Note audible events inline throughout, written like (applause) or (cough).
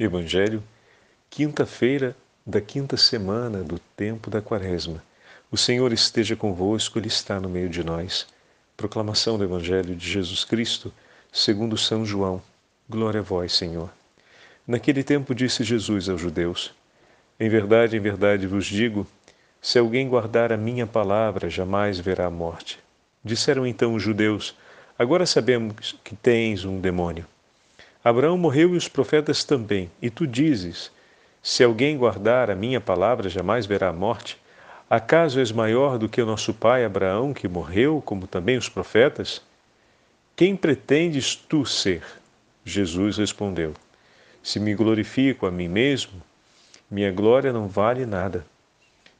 Evangelho, quinta-feira da quinta semana do tempo da Quaresma. O Senhor esteja convosco, Ele está no meio de nós. Proclamação do Evangelho de Jesus Cristo, segundo São João. Glória a vós, Senhor. Naquele tempo disse Jesus aos judeus: Em verdade, em verdade vos digo, se alguém guardar a minha palavra, jamais verá a morte. Disseram então os judeus: Agora sabemos que tens um demônio. Abraão morreu e os profetas também, e tu dizes: Se alguém guardar a minha palavra, jamais verá a morte. Acaso és maior do que o nosso pai Abraão, que morreu, como também os profetas? Quem pretendes tu ser? Jesus respondeu: Se me glorifico a mim mesmo, minha glória não vale nada.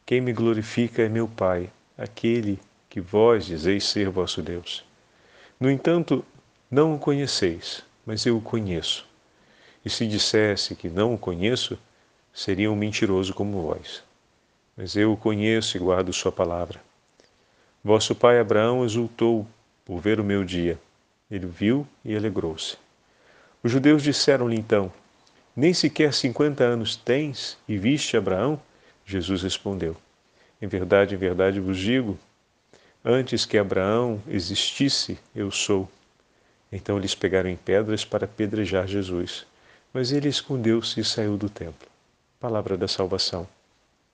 Quem me glorifica é meu Pai, aquele que vós dizeis ser vosso Deus. No entanto, não o conheceis mas eu o conheço. E se dissesse que não o conheço, seria um mentiroso como vós. Mas eu o conheço e guardo sua palavra. Vosso pai Abraão exultou por ver o meu dia. Ele viu e alegrou-se. Os judeus disseram-lhe então: Nem sequer cinquenta anos tens e viste Abraão? Jesus respondeu: Em verdade, em verdade vos digo, antes que Abraão existisse, eu sou. Então eles pegaram em pedras para apedrejar Jesus, mas ele escondeu-se e saiu do templo. Palavra da salvação.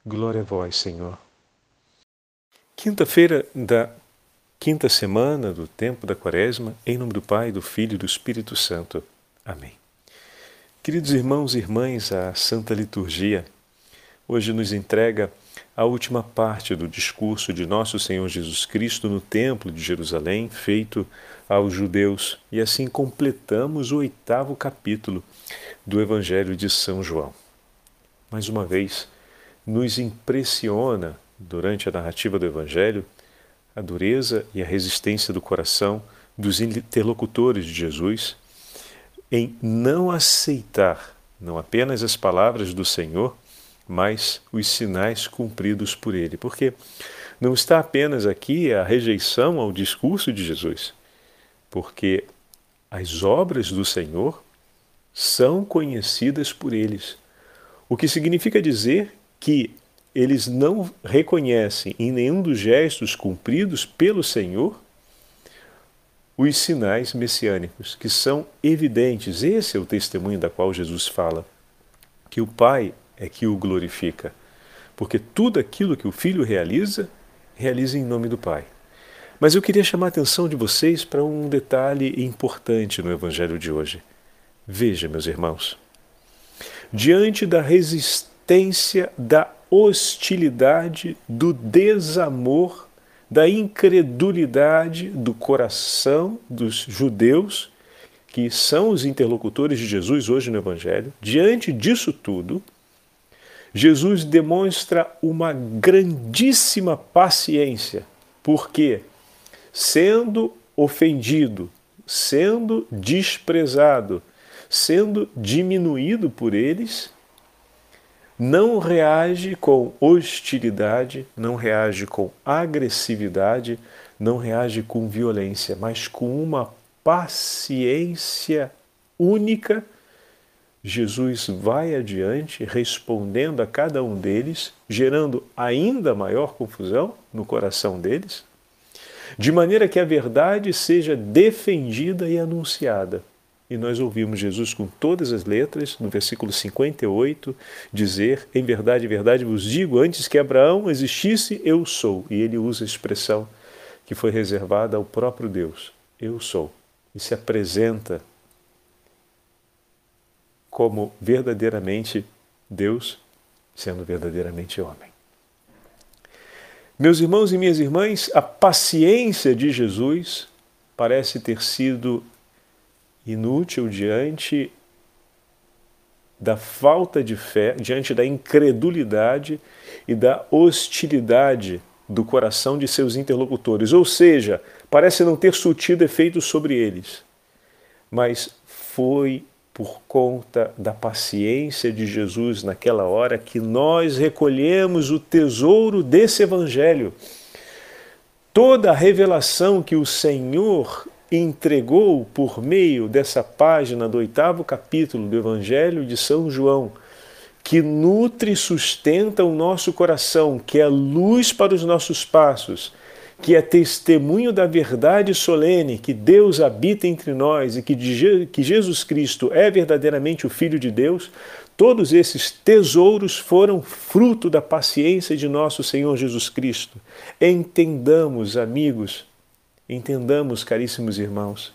Glória a vós, Senhor. Quinta-feira da quinta semana do tempo da Quaresma, em nome do Pai, do Filho e do Espírito Santo. Amém. Queridos irmãos e irmãs, a Santa Liturgia hoje nos entrega a última parte do discurso de nosso Senhor Jesus Cristo no Templo de Jerusalém, feito aos judeus, e assim completamos o oitavo capítulo do Evangelho de São João. Mais uma vez, nos impressiona, durante a narrativa do Evangelho, a dureza e a resistência do coração dos interlocutores de Jesus em não aceitar não apenas as palavras do Senhor, mas os sinais cumpridos por ele. Porque não está apenas aqui a rejeição ao discurso de Jesus, porque as obras do Senhor são conhecidas por eles. O que significa dizer que eles não reconhecem em nenhum dos gestos cumpridos pelo Senhor os sinais messiânicos, que são evidentes. Esse é o testemunho da qual Jesus fala, que o Pai é que o glorifica. Porque tudo aquilo que o Filho realiza, realiza em nome do Pai. Mas eu queria chamar a atenção de vocês para um detalhe importante no Evangelho de hoje. Veja, meus irmãos, diante da resistência, da hostilidade, do desamor, da incredulidade do coração dos judeus, que são os interlocutores de Jesus hoje no Evangelho, diante disso tudo, Jesus demonstra uma grandíssima paciência, porque, sendo ofendido, sendo desprezado, sendo diminuído por eles, não reage com hostilidade, não reage com agressividade, não reage com violência, mas com uma paciência única Jesus vai adiante respondendo a cada um deles, gerando ainda maior confusão no coração deles, de maneira que a verdade seja defendida e anunciada. E nós ouvimos Jesus com todas as letras, no versículo 58, dizer: Em verdade, verdade vos digo, antes que Abraão existisse, eu sou. E ele usa a expressão que foi reservada ao próprio Deus: Eu sou. E se apresenta como verdadeiramente Deus, sendo verdadeiramente homem. Meus irmãos e minhas irmãs, a paciência de Jesus parece ter sido inútil diante da falta de fé, diante da incredulidade e da hostilidade do coração de seus interlocutores, ou seja, parece não ter surtido efeito sobre eles. Mas foi por conta da paciência de Jesus naquela hora que nós recolhemos o tesouro desse Evangelho. Toda a revelação que o Senhor entregou por meio dessa página do oitavo capítulo do Evangelho de São João, que nutre e sustenta o nosso coração, que é luz para os nossos passos, que é testemunho da verdade solene que Deus habita entre nós e que, que Jesus Cristo é verdadeiramente o Filho de Deus, todos esses tesouros foram fruto da paciência de nosso Senhor Jesus Cristo. Entendamos, amigos, Entendamos, caríssimos irmãos,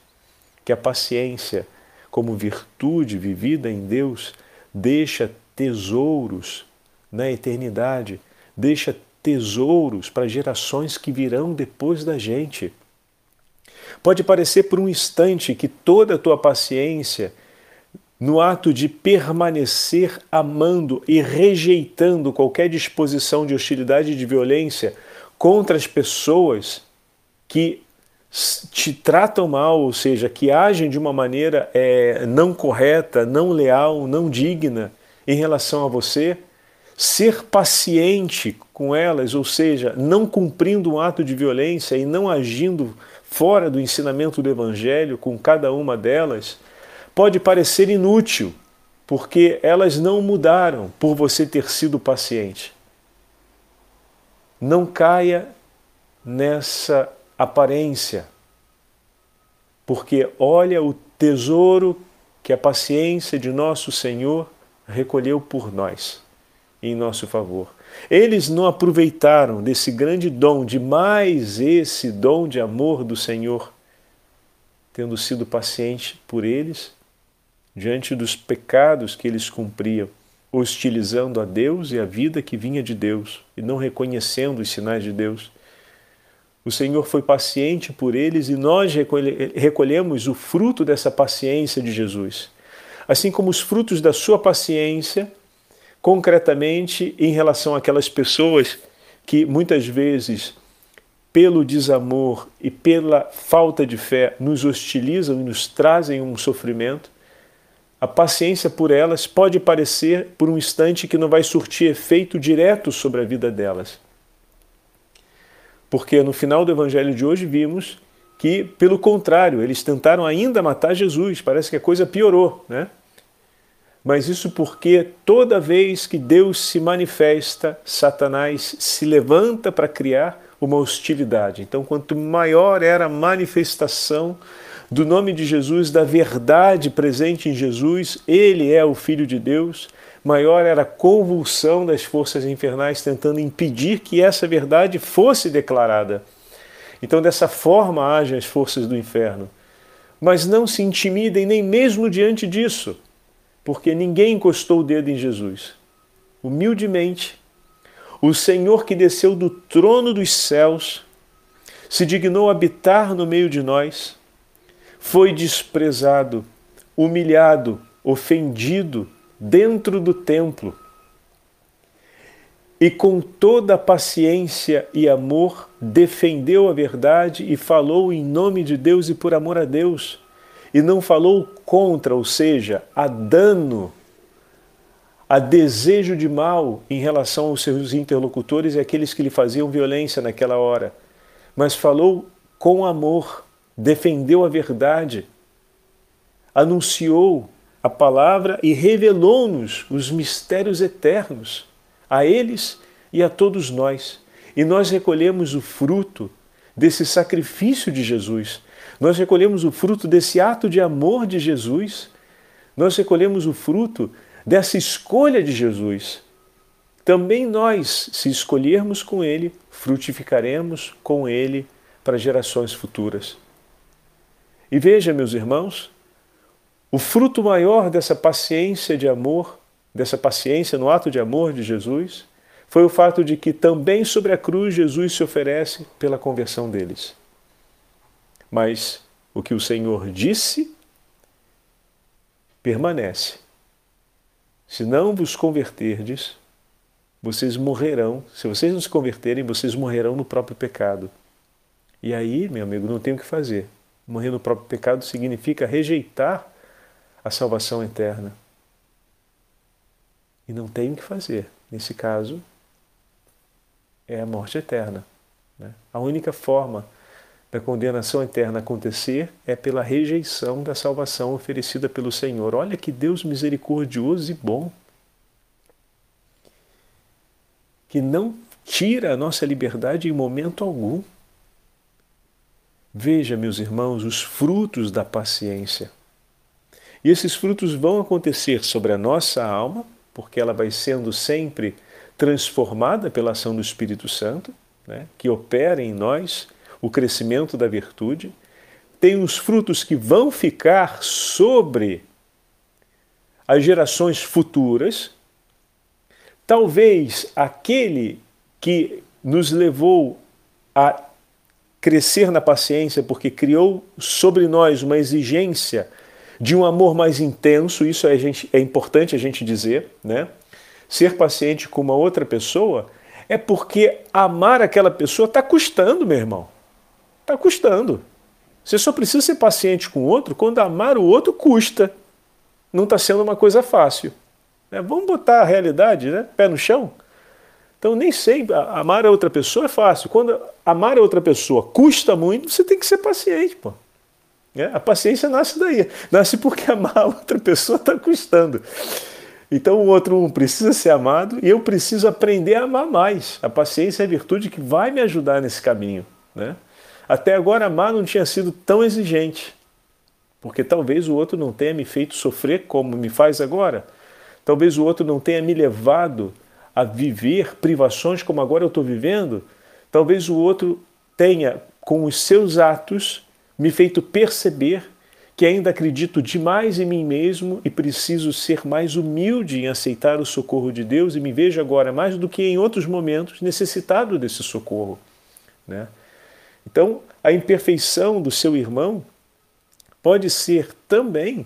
que a paciência, como virtude vivida em Deus, deixa tesouros na eternidade, deixa tesouros para gerações que virão depois da gente. Pode parecer por um instante que toda a tua paciência, no ato de permanecer amando e rejeitando qualquer disposição de hostilidade e de violência contra as pessoas que te tratam mal, ou seja, que agem de uma maneira é, não correta, não leal, não digna em relação a você, ser paciente com elas, ou seja, não cumprindo um ato de violência e não agindo fora do ensinamento do Evangelho com cada uma delas, pode parecer inútil, porque elas não mudaram por você ter sido paciente. Não caia nessa aparência, porque olha o tesouro que a paciência de nosso Senhor recolheu por nós, em nosso favor. Eles não aproveitaram desse grande dom, de mais esse dom de amor do Senhor, tendo sido paciente por eles, diante dos pecados que eles cumpriam, hostilizando a Deus e a vida que vinha de Deus, e não reconhecendo os sinais de Deus. O Senhor foi paciente por eles e nós recolhemos o fruto dessa paciência de Jesus. Assim como os frutos da sua paciência, concretamente em relação àquelas pessoas que muitas vezes, pelo desamor e pela falta de fé, nos hostilizam e nos trazem um sofrimento, a paciência por elas pode parecer por um instante que não vai surtir efeito direto sobre a vida delas. Porque no final do evangelho de hoje vimos que, pelo contrário, eles tentaram ainda matar Jesus, parece que a coisa piorou, né? Mas isso porque toda vez que Deus se manifesta, Satanás se levanta para criar uma hostilidade. Então, quanto maior era a manifestação do nome de Jesus, da verdade presente em Jesus, ele é o Filho de Deus, maior era a convulsão das forças infernais tentando impedir que essa verdade fosse declarada. Então, dessa forma agem as forças do inferno. Mas não se intimidem nem mesmo diante disso, porque ninguém encostou o dedo em Jesus. Humildemente, o Senhor que desceu do trono dos céus se dignou habitar no meio de nós, foi desprezado, humilhado, ofendido, dentro do templo e com toda paciência e amor defendeu a verdade e falou em nome de Deus e por amor a Deus, e não falou contra, ou seja, a dano, a desejo de mal em relação aos seus interlocutores e aqueles que lhe faziam violência naquela hora, mas falou com amor, defendeu a verdade, anunciou a palavra e revelou-nos os mistérios eternos a eles e a todos nós. E nós recolhemos o fruto desse sacrifício de Jesus. Nós recolhemos o fruto desse ato de amor de Jesus. Nós recolhemos o fruto dessa escolha de Jesus. Também nós, se escolhermos com Ele, frutificaremos com Ele para gerações futuras. E veja, meus irmãos, o fruto maior dessa paciência de amor, dessa paciência no ato de amor de Jesus, foi o fato de que também sobre a cruz Jesus se oferece pela conversão deles. Mas o que o Senhor disse permanece. Se não vos converterdes, vocês morrerão. Se vocês não se converterem, vocês morrerão no próprio pecado. E aí, meu amigo, não tem o que fazer. Morrer no próprio pecado significa rejeitar a salvação eterna. E não tem o que fazer. Nesse caso, é a morte eterna. Né? A única forma da condenação eterna acontecer é pela rejeição da salvação oferecida pelo Senhor. Olha que Deus misericordioso e bom. Que não tira a nossa liberdade em momento algum. Veja, meus irmãos, os frutos da paciência. E esses frutos vão acontecer sobre a nossa alma, porque ela vai sendo sempre transformada pela ação do Espírito Santo, né, que opera em nós o crescimento da virtude. Tem os frutos que vão ficar sobre as gerações futuras. Talvez aquele que nos levou a crescer na paciência, porque criou sobre nós uma exigência de um amor mais intenso, isso é, gente, é importante a gente dizer, né? Ser paciente com uma outra pessoa é porque amar aquela pessoa está custando, meu irmão. Está custando. Você só precisa ser paciente com o outro quando amar o outro custa. Não está sendo uma coisa fácil. É, vamos botar a realidade, né? Pé no chão. Então, nem sempre amar a outra pessoa é fácil. Quando amar a outra pessoa custa muito, você tem que ser paciente, pô. É, a paciência nasce daí. Nasce porque (laughs) amar a outra pessoa está custando. Então o outro precisa ser amado e eu preciso aprender a amar mais. A paciência é a virtude que vai me ajudar nesse caminho. Né? Até agora amar não tinha sido tão exigente, porque talvez o outro não tenha me feito sofrer como me faz agora. Talvez o outro não tenha me levado a viver privações como agora eu estou vivendo. Talvez o outro tenha, com os seus atos, me feito perceber que ainda acredito demais em mim mesmo e preciso ser mais humilde em aceitar o socorro de Deus e me vejo agora, mais do que em outros momentos, necessitado desse socorro. Né? Então, a imperfeição do seu irmão pode ser também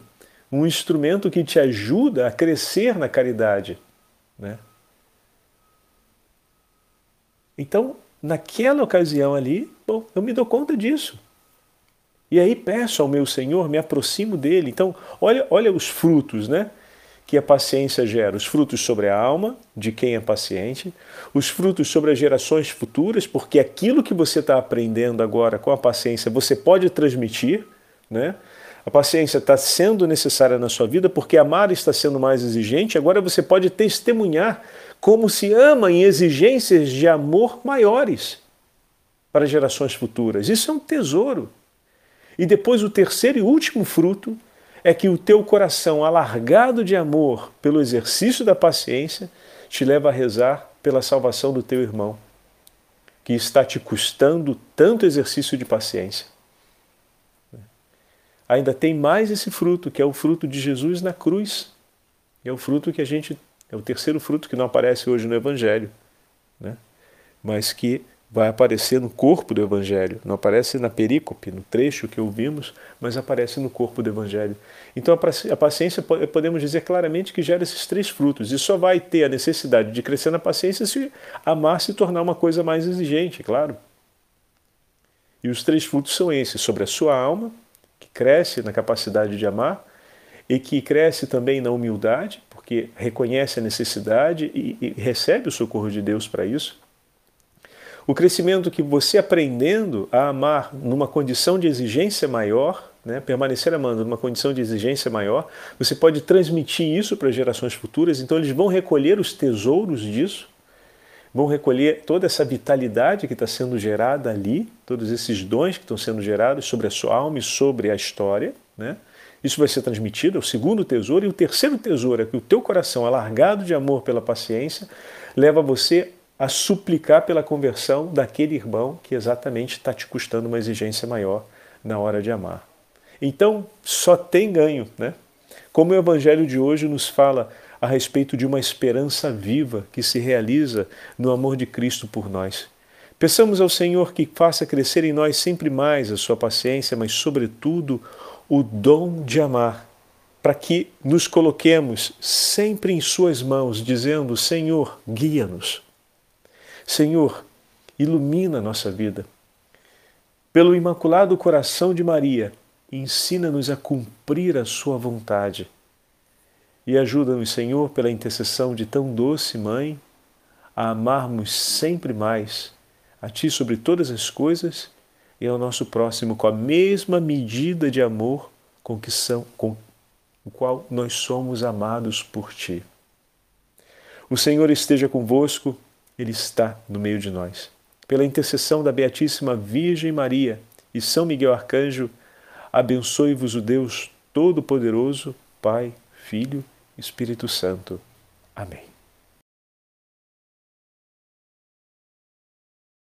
um instrumento que te ajuda a crescer na caridade. Né? Então, naquela ocasião ali, bom, eu me dou conta disso. E aí peço ao meu Senhor, me aproximo dele. Então, olha, olha os frutos, né? Que a paciência gera: os frutos sobre a alma de quem é paciente, os frutos sobre as gerações futuras, porque aquilo que você está aprendendo agora com a paciência você pode transmitir, né? A paciência está sendo necessária na sua vida porque amar está sendo mais exigente. Agora você pode testemunhar como se ama em exigências de amor maiores para gerações futuras. Isso é um tesouro. E depois o terceiro e último fruto é que o teu coração alargado de amor pelo exercício da paciência te leva a rezar pela salvação do teu irmão, que está te custando tanto exercício de paciência. Ainda tem mais esse fruto, que é o fruto de Jesus na cruz. É o fruto que a gente. É o terceiro fruto que não aparece hoje no Evangelho, né? mas que vai aparecer no corpo do Evangelho. Não aparece na perícope, no trecho que ouvimos, mas aparece no corpo do Evangelho. Então a paciência, podemos dizer claramente que gera esses três frutos. E só vai ter a necessidade de crescer na paciência se amar se tornar uma coisa mais exigente, claro. E os três frutos são esses: sobre a sua alma, que cresce na capacidade de amar, e que cresce também na humildade, porque reconhece a necessidade e, e recebe o socorro de Deus para isso o crescimento que você aprendendo a amar numa condição de exigência maior, né, permanecer amando numa condição de exigência maior, você pode transmitir isso para gerações futuras, então eles vão recolher os tesouros disso, vão recolher toda essa vitalidade que está sendo gerada ali, todos esses dons que estão sendo gerados sobre a sua alma e sobre a história. Né? Isso vai ser transmitido, é o segundo tesouro. E o terceiro tesouro é que o teu coração, alargado de amor pela paciência, leva você a suplicar pela conversão daquele irmão que exatamente está te custando uma exigência maior na hora de amar. Então, só tem ganho, né? Como o evangelho de hoje nos fala a respeito de uma esperança viva que se realiza no amor de Cristo por nós. Peçamos ao Senhor que faça crescer em nós sempre mais a sua paciência, mas, sobretudo, o dom de amar, para que nos coloquemos sempre em Suas mãos, dizendo: Senhor, guia-nos. Senhor, ilumina nossa vida. Pelo Imaculado Coração de Maria, ensina-nos a cumprir a Sua vontade. E ajuda-nos, Senhor, pela intercessão de tão doce Mãe, a amarmos sempre mais a Ti sobre todas as coisas e ao nosso próximo com a mesma medida de amor com que são, com o qual nós somos amados por Ti. O Senhor esteja convosco, Ele está no meio de nós. Pela intercessão da Beatíssima Virgem Maria e São Miguel Arcanjo, abençoe-vos o Deus Todo-Poderoso, Pai, Filho Espírito Santo. Amém.